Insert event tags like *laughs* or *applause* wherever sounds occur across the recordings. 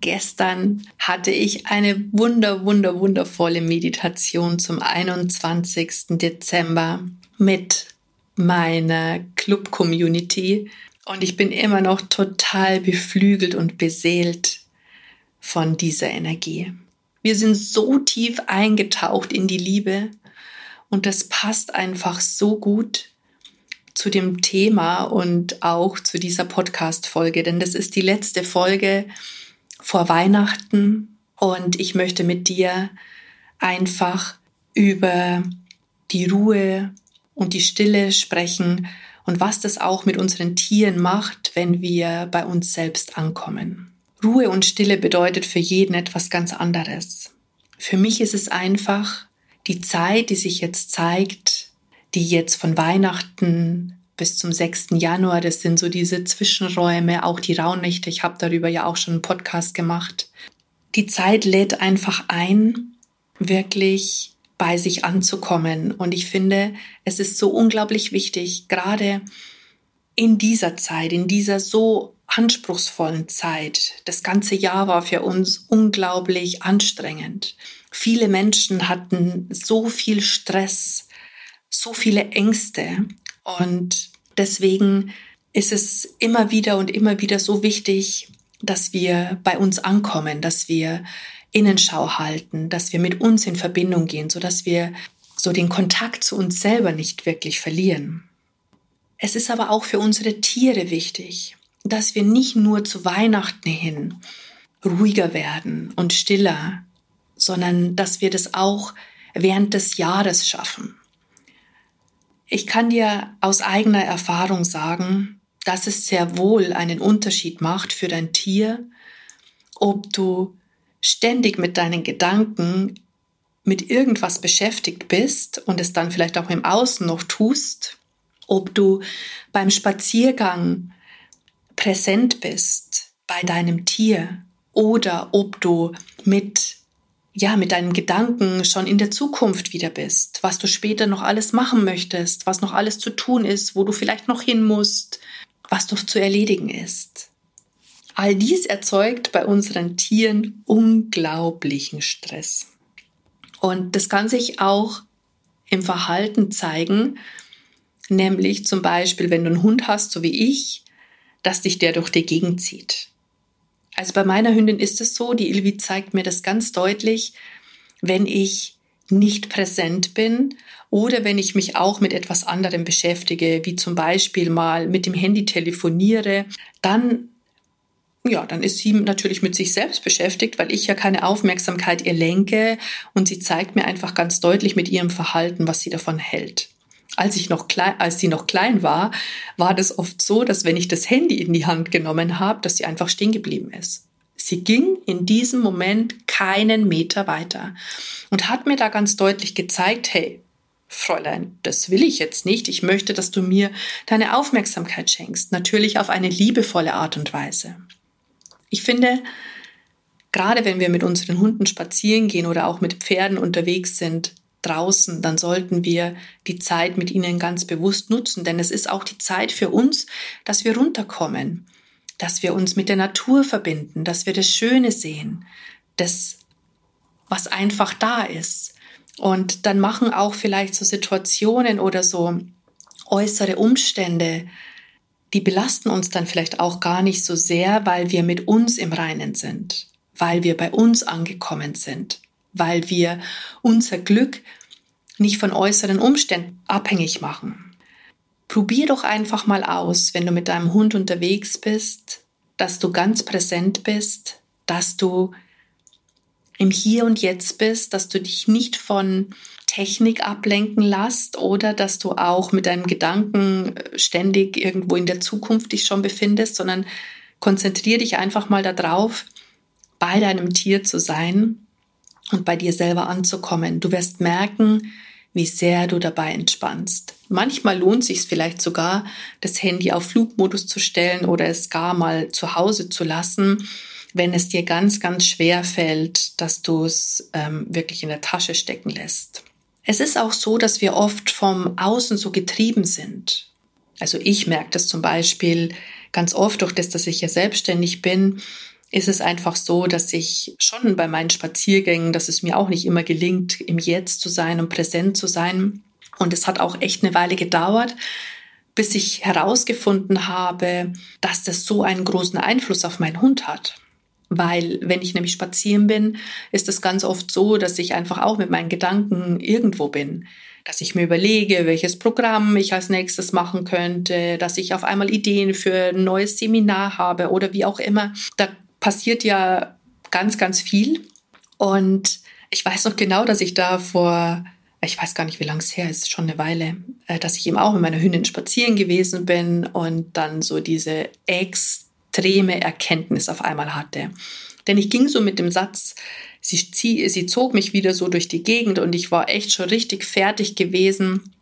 Gestern hatte ich eine wunder, wunder, wundervolle Meditation zum 21. Dezember mit meiner Club-Community und ich bin immer noch total beflügelt und beseelt von dieser Energie. Wir sind so tief eingetaucht in die Liebe und das passt einfach so gut zu dem Thema und auch zu dieser Podcast-Folge, denn das ist die letzte Folge vor Weihnachten und ich möchte mit dir einfach über die Ruhe und die Stille sprechen und was das auch mit unseren Tieren macht, wenn wir bei uns selbst ankommen. Ruhe und Stille bedeutet für jeden etwas ganz anderes. Für mich ist es einfach die Zeit, die sich jetzt zeigt, die jetzt von Weihnachten bis zum 6. Januar. Das sind so diese Zwischenräume, auch die Rauhnächte. Ich habe darüber ja auch schon einen Podcast gemacht. Die Zeit lädt einfach ein, wirklich bei sich anzukommen. Und ich finde, es ist so unglaublich wichtig, gerade in dieser Zeit, in dieser so anspruchsvollen Zeit. Das ganze Jahr war für uns unglaublich anstrengend. Viele Menschen hatten so viel Stress, so viele Ängste. Und deswegen ist es immer wieder und immer wieder so wichtig, dass wir bei uns ankommen, dass wir Innenschau halten, dass wir mit uns in Verbindung gehen, so dass wir so den Kontakt zu uns selber nicht wirklich verlieren. Es ist aber auch für unsere Tiere wichtig, dass wir nicht nur zu Weihnachten hin ruhiger werden und stiller, sondern dass wir das auch während des Jahres schaffen. Ich kann dir aus eigener Erfahrung sagen, dass es sehr wohl einen Unterschied macht für dein Tier, ob du ständig mit deinen Gedanken mit irgendwas beschäftigt bist und es dann vielleicht auch im Außen noch tust, ob du beim Spaziergang präsent bist bei deinem Tier oder ob du mit ja, mit deinen Gedanken schon in der Zukunft wieder bist, was du später noch alles machen möchtest, was noch alles zu tun ist, wo du vielleicht noch hin musst, was noch zu erledigen ist. All dies erzeugt bei unseren Tieren unglaublichen Stress. Und das kann sich auch im Verhalten zeigen, nämlich zum Beispiel, wenn du einen Hund hast, so wie ich, dass dich der durch die Gegend zieht. Also bei meiner Hündin ist es so, die Ilvi zeigt mir das ganz deutlich, wenn ich nicht präsent bin oder wenn ich mich auch mit etwas anderem beschäftige, wie zum Beispiel mal mit dem Handy telefoniere, dann ja, dann ist sie natürlich mit sich selbst beschäftigt, weil ich ja keine Aufmerksamkeit ihr lenke und sie zeigt mir einfach ganz deutlich mit ihrem Verhalten, was sie davon hält als ich noch klein, als sie noch klein war, war das oft so, dass wenn ich das Handy in die Hand genommen habe, dass sie einfach stehen geblieben ist. Sie ging in diesem Moment keinen Meter weiter und hat mir da ganz deutlich gezeigt, hey, Fräulein, das will ich jetzt nicht. Ich möchte, dass du mir deine Aufmerksamkeit schenkst. Natürlich auf eine liebevolle Art und Weise. Ich finde, gerade wenn wir mit unseren Hunden spazieren gehen oder auch mit Pferden unterwegs sind, draußen, dann sollten wir die Zeit mit ihnen ganz bewusst nutzen, denn es ist auch die Zeit für uns, dass wir runterkommen, dass wir uns mit der Natur verbinden, dass wir das Schöne sehen, das, was einfach da ist. Und dann machen auch vielleicht so Situationen oder so äußere Umstände, die belasten uns dann vielleicht auch gar nicht so sehr, weil wir mit uns im Reinen sind, weil wir bei uns angekommen sind weil wir unser Glück nicht von äußeren Umständen abhängig machen. Probier doch einfach mal aus, wenn du mit deinem Hund unterwegs bist, dass du ganz präsent bist, dass du im Hier und Jetzt bist, dass du dich nicht von Technik ablenken lässt oder dass du auch mit deinen Gedanken ständig irgendwo in der Zukunft dich schon befindest, sondern konzentriere dich einfach mal darauf, bei deinem Tier zu sein und bei dir selber anzukommen. Du wirst merken, wie sehr du dabei entspannst. Manchmal lohnt sich vielleicht sogar, das Handy auf Flugmodus zu stellen oder es gar mal zu Hause zu lassen, wenn es dir ganz, ganz schwer fällt, dass du es ähm, wirklich in der Tasche stecken lässt. Es ist auch so, dass wir oft vom Außen so getrieben sind. Also ich merke das zum Beispiel ganz oft durch das, dass ich ja selbstständig bin, ist es einfach so, dass ich schon bei meinen Spaziergängen, dass es mir auch nicht immer gelingt, im Jetzt zu sein und präsent zu sein. Und es hat auch echt eine Weile gedauert, bis ich herausgefunden habe, dass das so einen großen Einfluss auf meinen Hund hat. Weil wenn ich nämlich spazieren bin, ist es ganz oft so, dass ich einfach auch mit meinen Gedanken irgendwo bin. Dass ich mir überlege, welches Programm ich als nächstes machen könnte, dass ich auf einmal Ideen für ein neues Seminar habe oder wie auch immer. Da passiert ja ganz, ganz viel. Und ich weiß noch genau, dass ich da vor, ich weiß gar nicht, wie lange es her ist, schon eine Weile, äh, dass ich eben auch mit meiner Hündin spazieren gewesen bin und dann so diese extreme Erkenntnis auf einmal hatte. Denn ich ging so mit dem Satz, sie, zieh, sie zog mich wieder so durch die Gegend und ich war echt schon richtig fertig gewesen.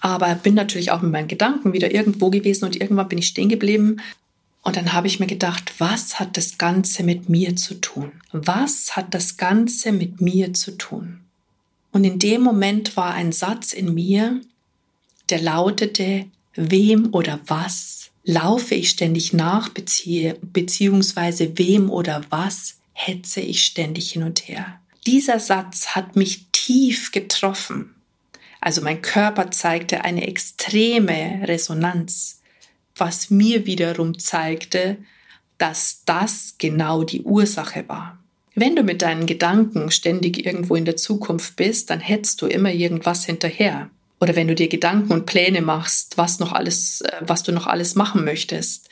Aber bin natürlich auch mit meinen Gedanken wieder irgendwo gewesen und irgendwann bin ich stehen geblieben und dann habe ich mir gedacht, was hat das Ganze mit mir zu tun? Was hat das Ganze mit mir zu tun? Und in dem Moment war ein Satz in mir, der lautete, wem oder was laufe ich ständig nach, bezieh beziehungsweise wem oder was hetze ich ständig hin und her. Dieser Satz hat mich tief getroffen. Also mein Körper zeigte eine extreme Resonanz was mir wiederum zeigte, dass das genau die Ursache war. Wenn du mit deinen Gedanken ständig irgendwo in der Zukunft bist, dann hetzt du immer irgendwas hinterher. Oder wenn du dir Gedanken und Pläne machst, was noch alles, äh, was du noch alles machen möchtest,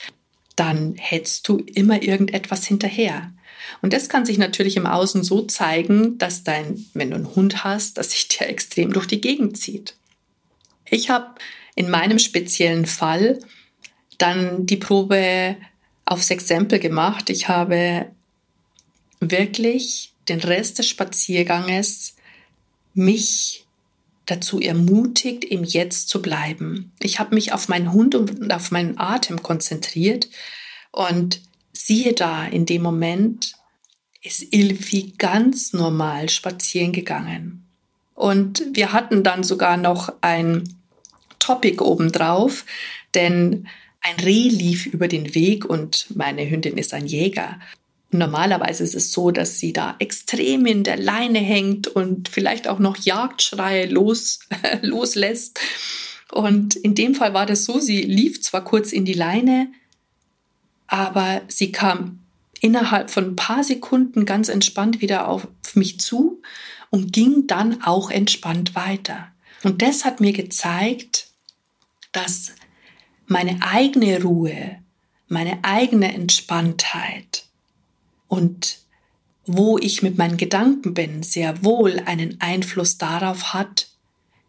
dann hetzt du immer irgendetwas hinterher. Und das kann sich natürlich im Außen so zeigen, dass dein, wenn du einen Hund hast, dass sich der *laughs* extrem durch die Gegend zieht. Ich habe in meinem speziellen Fall dann die Probe aufs Exempel gemacht. Ich habe wirklich den Rest des Spazierganges mich dazu ermutigt, im Jetzt zu bleiben. Ich habe mich auf meinen Hund und auf meinen Atem konzentriert und siehe da, in dem Moment ist Ilfi ganz normal spazieren gegangen. Und wir hatten dann sogar noch ein Topic obendrauf, denn ein Reh lief über den Weg und meine Hündin ist ein Jäger. Normalerweise ist es so, dass sie da extrem in der Leine hängt und vielleicht auch noch Jagdschreie los, *laughs* loslässt. Und in dem Fall war das so, sie lief zwar kurz in die Leine, aber sie kam innerhalb von ein paar Sekunden ganz entspannt wieder auf mich zu und ging dann auch entspannt weiter. Und das hat mir gezeigt, dass meine eigene Ruhe, meine eigene Entspanntheit. Und wo ich mit meinen Gedanken bin, sehr wohl einen Einfluss darauf hat,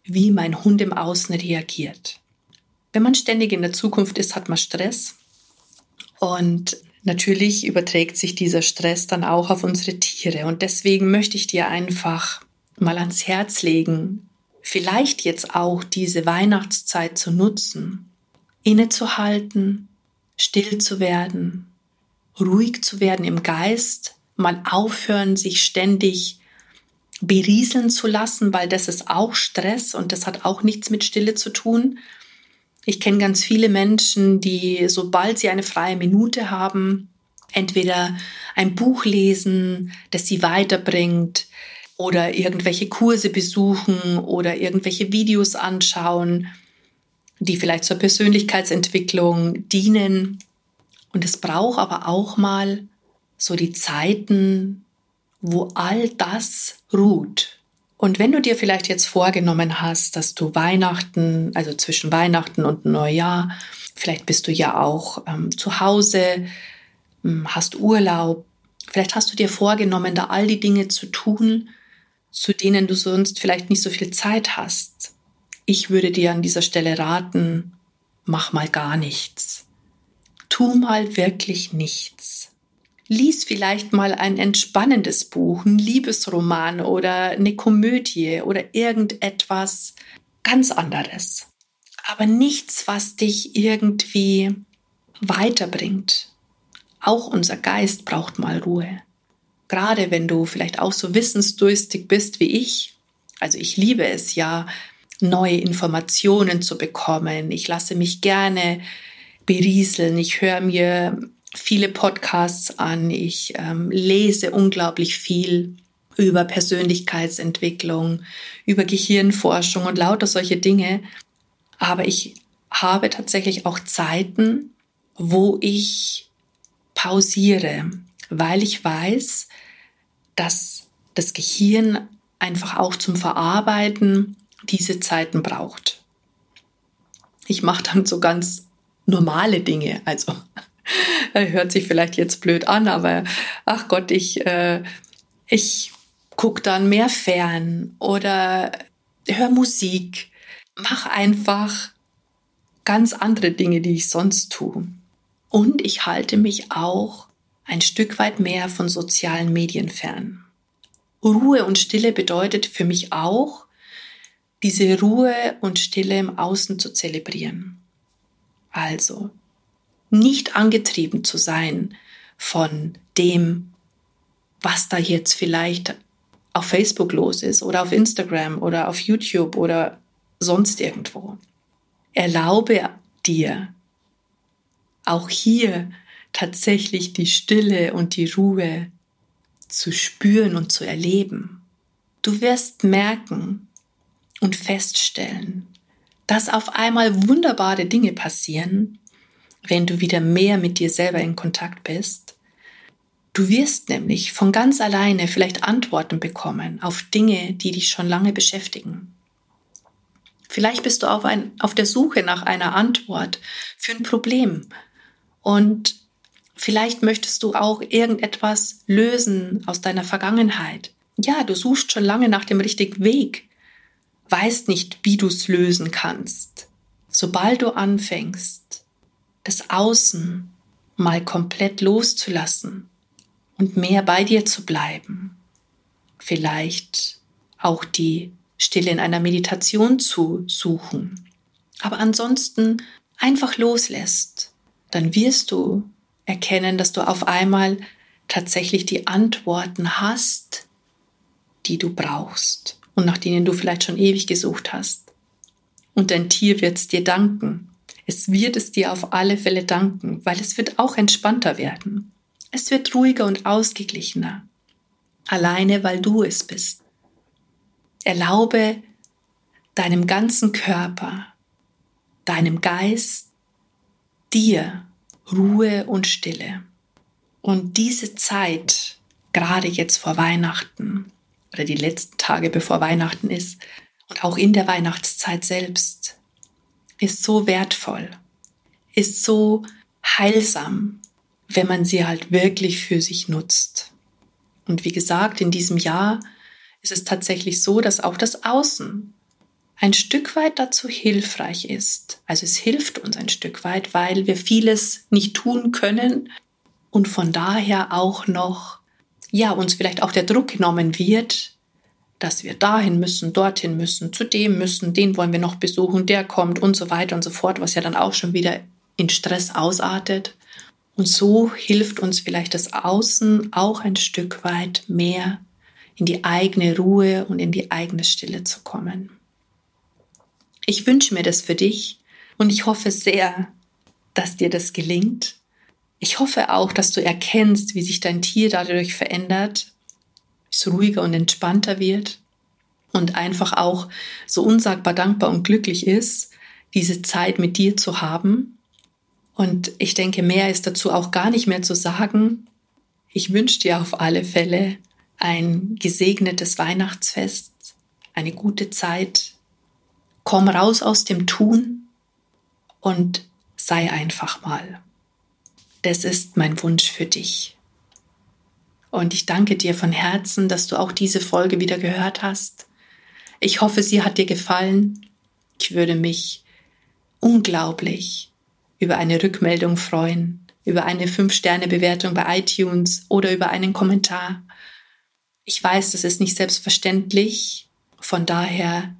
wie mein Hund im Außen reagiert. Wenn man ständig in der Zukunft ist, hat man Stress. Und natürlich überträgt sich dieser Stress dann auch auf unsere Tiere. Und deswegen möchte ich dir einfach mal ans Herz legen, vielleicht jetzt auch diese Weihnachtszeit zu nutzen, innezuhalten, still zu werden, ruhig zu werden im Geist, mal aufhören, sich ständig berieseln zu lassen, weil das ist auch Stress und das hat auch nichts mit Stille zu tun. Ich kenne ganz viele Menschen, die sobald sie eine freie Minute haben, entweder ein Buch lesen, das sie weiterbringt, oder irgendwelche Kurse besuchen oder irgendwelche Videos anschauen die vielleicht zur Persönlichkeitsentwicklung dienen. Und es braucht aber auch mal so die Zeiten, wo all das ruht. Und wenn du dir vielleicht jetzt vorgenommen hast, dass du Weihnachten, also zwischen Weihnachten und Neujahr, vielleicht bist du ja auch ähm, zu Hause, ähm, hast Urlaub, vielleicht hast du dir vorgenommen, da all die Dinge zu tun, zu denen du sonst vielleicht nicht so viel Zeit hast. Ich würde dir an dieser Stelle raten, mach mal gar nichts. Tu mal wirklich nichts. lies vielleicht mal ein entspannendes Buch, ein Liebesroman oder eine Komödie oder irgendetwas ganz anderes. Aber nichts, was dich irgendwie weiterbringt. Auch unser Geist braucht mal Ruhe. Gerade wenn du vielleicht auch so wissensdurstig bist wie ich. Also ich liebe es ja, neue Informationen zu bekommen. Ich lasse mich gerne berieseln. Ich höre mir viele Podcasts an. Ich ähm, lese unglaublich viel über Persönlichkeitsentwicklung, über Gehirnforschung und lauter solche Dinge. Aber ich habe tatsächlich auch Zeiten, wo ich pausiere, weil ich weiß, dass das Gehirn einfach auch zum Verarbeiten diese Zeiten braucht. Ich mache dann so ganz normale Dinge, also *laughs* hört sich vielleicht jetzt blöd an, aber ach Gott, ich, äh, ich gucke dann mehr fern oder höre Musik, mach einfach ganz andere Dinge, die ich sonst tue. Und ich halte mich auch ein Stück weit mehr von sozialen Medien fern. Ruhe und Stille bedeutet für mich auch, diese Ruhe und Stille im Außen zu zelebrieren. Also, nicht angetrieben zu sein von dem, was da jetzt vielleicht auf Facebook los ist oder auf Instagram oder auf YouTube oder sonst irgendwo. Erlaube dir auch hier tatsächlich die Stille und die Ruhe zu spüren und zu erleben. Du wirst merken und feststellen, dass auf einmal wunderbare Dinge passieren, wenn du wieder mehr mit dir selber in Kontakt bist. Du wirst nämlich von ganz alleine vielleicht Antworten bekommen auf Dinge, die dich schon lange beschäftigen. Vielleicht bist du auf, ein, auf der Suche nach einer Antwort für ein Problem und vielleicht möchtest du auch irgendetwas lösen aus deiner Vergangenheit. Ja, du suchst schon lange nach dem richtigen Weg, weißt nicht, wie du es lösen kannst. Sobald du anfängst, das Außen mal komplett loszulassen und mehr bei dir zu bleiben, vielleicht auch die Stille in einer Meditation zu suchen, aber ansonsten einfach loslässt, dann wirst du erkennen, dass du auf einmal tatsächlich die Antworten hast, die du brauchst und nach denen du vielleicht schon ewig gesucht hast. Und dein Tier wird es dir danken. Es wird es dir auf alle Fälle danken, weil es wird auch entspannter werden. Es wird ruhiger und ausgeglichener. Alleine, weil du es bist. Erlaube deinem ganzen Körper, deinem Geist, dir Ruhe und Stille. Und diese Zeit, gerade jetzt vor Weihnachten oder die letzten Tage bevor Weihnachten ist und auch in der Weihnachtszeit selbst, ist so wertvoll, ist so heilsam, wenn man sie halt wirklich für sich nutzt. Und wie gesagt, in diesem Jahr ist es tatsächlich so, dass auch das Außen ein Stück weit dazu hilfreich ist. Also es hilft uns ein Stück weit, weil wir vieles nicht tun können und von daher auch noch, ja, uns vielleicht auch der Druck genommen wird, dass wir dahin müssen, dorthin müssen, zu dem müssen, den wollen wir noch besuchen, der kommt und so weiter und so fort, was ja dann auch schon wieder in Stress ausartet. Und so hilft uns vielleicht das Außen auch ein Stück weit mehr in die eigene Ruhe und in die eigene Stille zu kommen. Ich wünsche mir das für dich und ich hoffe sehr, dass dir das gelingt. Ich hoffe auch, dass du erkennst, wie sich dein Tier dadurch verändert, es ruhiger und entspannter wird und einfach auch so unsagbar dankbar und glücklich ist, diese Zeit mit dir zu haben. Und ich denke, mehr ist dazu auch gar nicht mehr zu sagen. Ich wünsche dir auf alle Fälle ein gesegnetes Weihnachtsfest, eine gute Zeit Komm raus aus dem Tun und sei einfach mal. Das ist mein Wunsch für dich. Und ich danke dir von Herzen, dass du auch diese Folge wieder gehört hast. Ich hoffe, sie hat dir gefallen. Ich würde mich unglaublich über eine Rückmeldung freuen, über eine 5-Sterne-Bewertung bei iTunes oder über einen Kommentar. Ich weiß, das ist nicht selbstverständlich. Von daher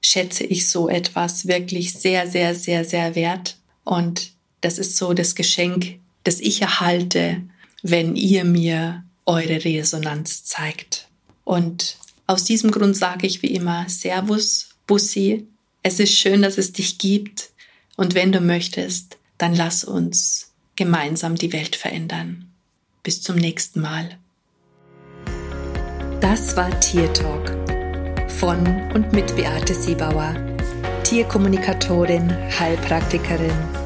schätze ich so etwas wirklich sehr, sehr, sehr, sehr wert. Und das ist so das Geschenk, das ich erhalte, wenn ihr mir eure Resonanz zeigt. Und aus diesem Grund sage ich wie immer Servus, Bussi. Es ist schön, dass es dich gibt. Und wenn du möchtest, dann lass uns gemeinsam die Welt verändern. Bis zum nächsten Mal. Das war Tier Talk von und mit Beate Siebauer, Tierkommunikatorin, Heilpraktikerin,